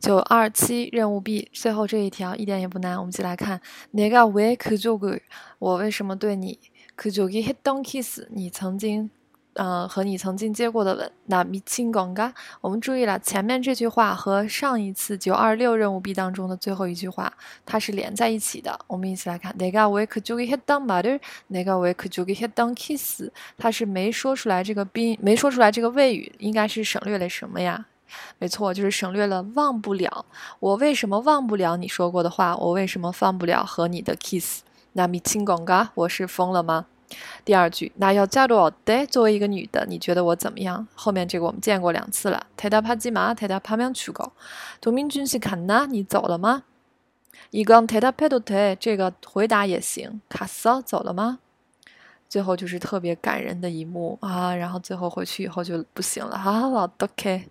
九二七任务 B 最后这一条一点也不难，我们一起来看。내가왜그쪽 을？ 我为什么对你그쪽이했던 kiss？ 你曾经，呃，和你曾经接过的吻。나미친건 가？ 我们注意了，前面这句话和上一次九二六任务 B 当中的最后一句话，它是连在一起的。我们一起来看。내가왜그쪽이했던말 을？ 내가왜그쪽이했던 kiss？ 它是没说出来这个宾，没说出来这个谓语，应该是省略了什么呀？ 没错，就是省略了忘不了。我为什么忘不了你说过的话？我为什么放不了和你的 kiss？那미친건 가？ 我是疯了吗？第二句，那要加多대作为一个女的，你觉得我怎么样？后面这个我们见过两次了。대답하지마대답하면죽어 도민준씨갔나你走了吗？이건대답해도 돼， 这个回答也行。갔어走了吗？最后就是特别感人的一幕啊，然后最后回去以后就不行了。好，好，OK。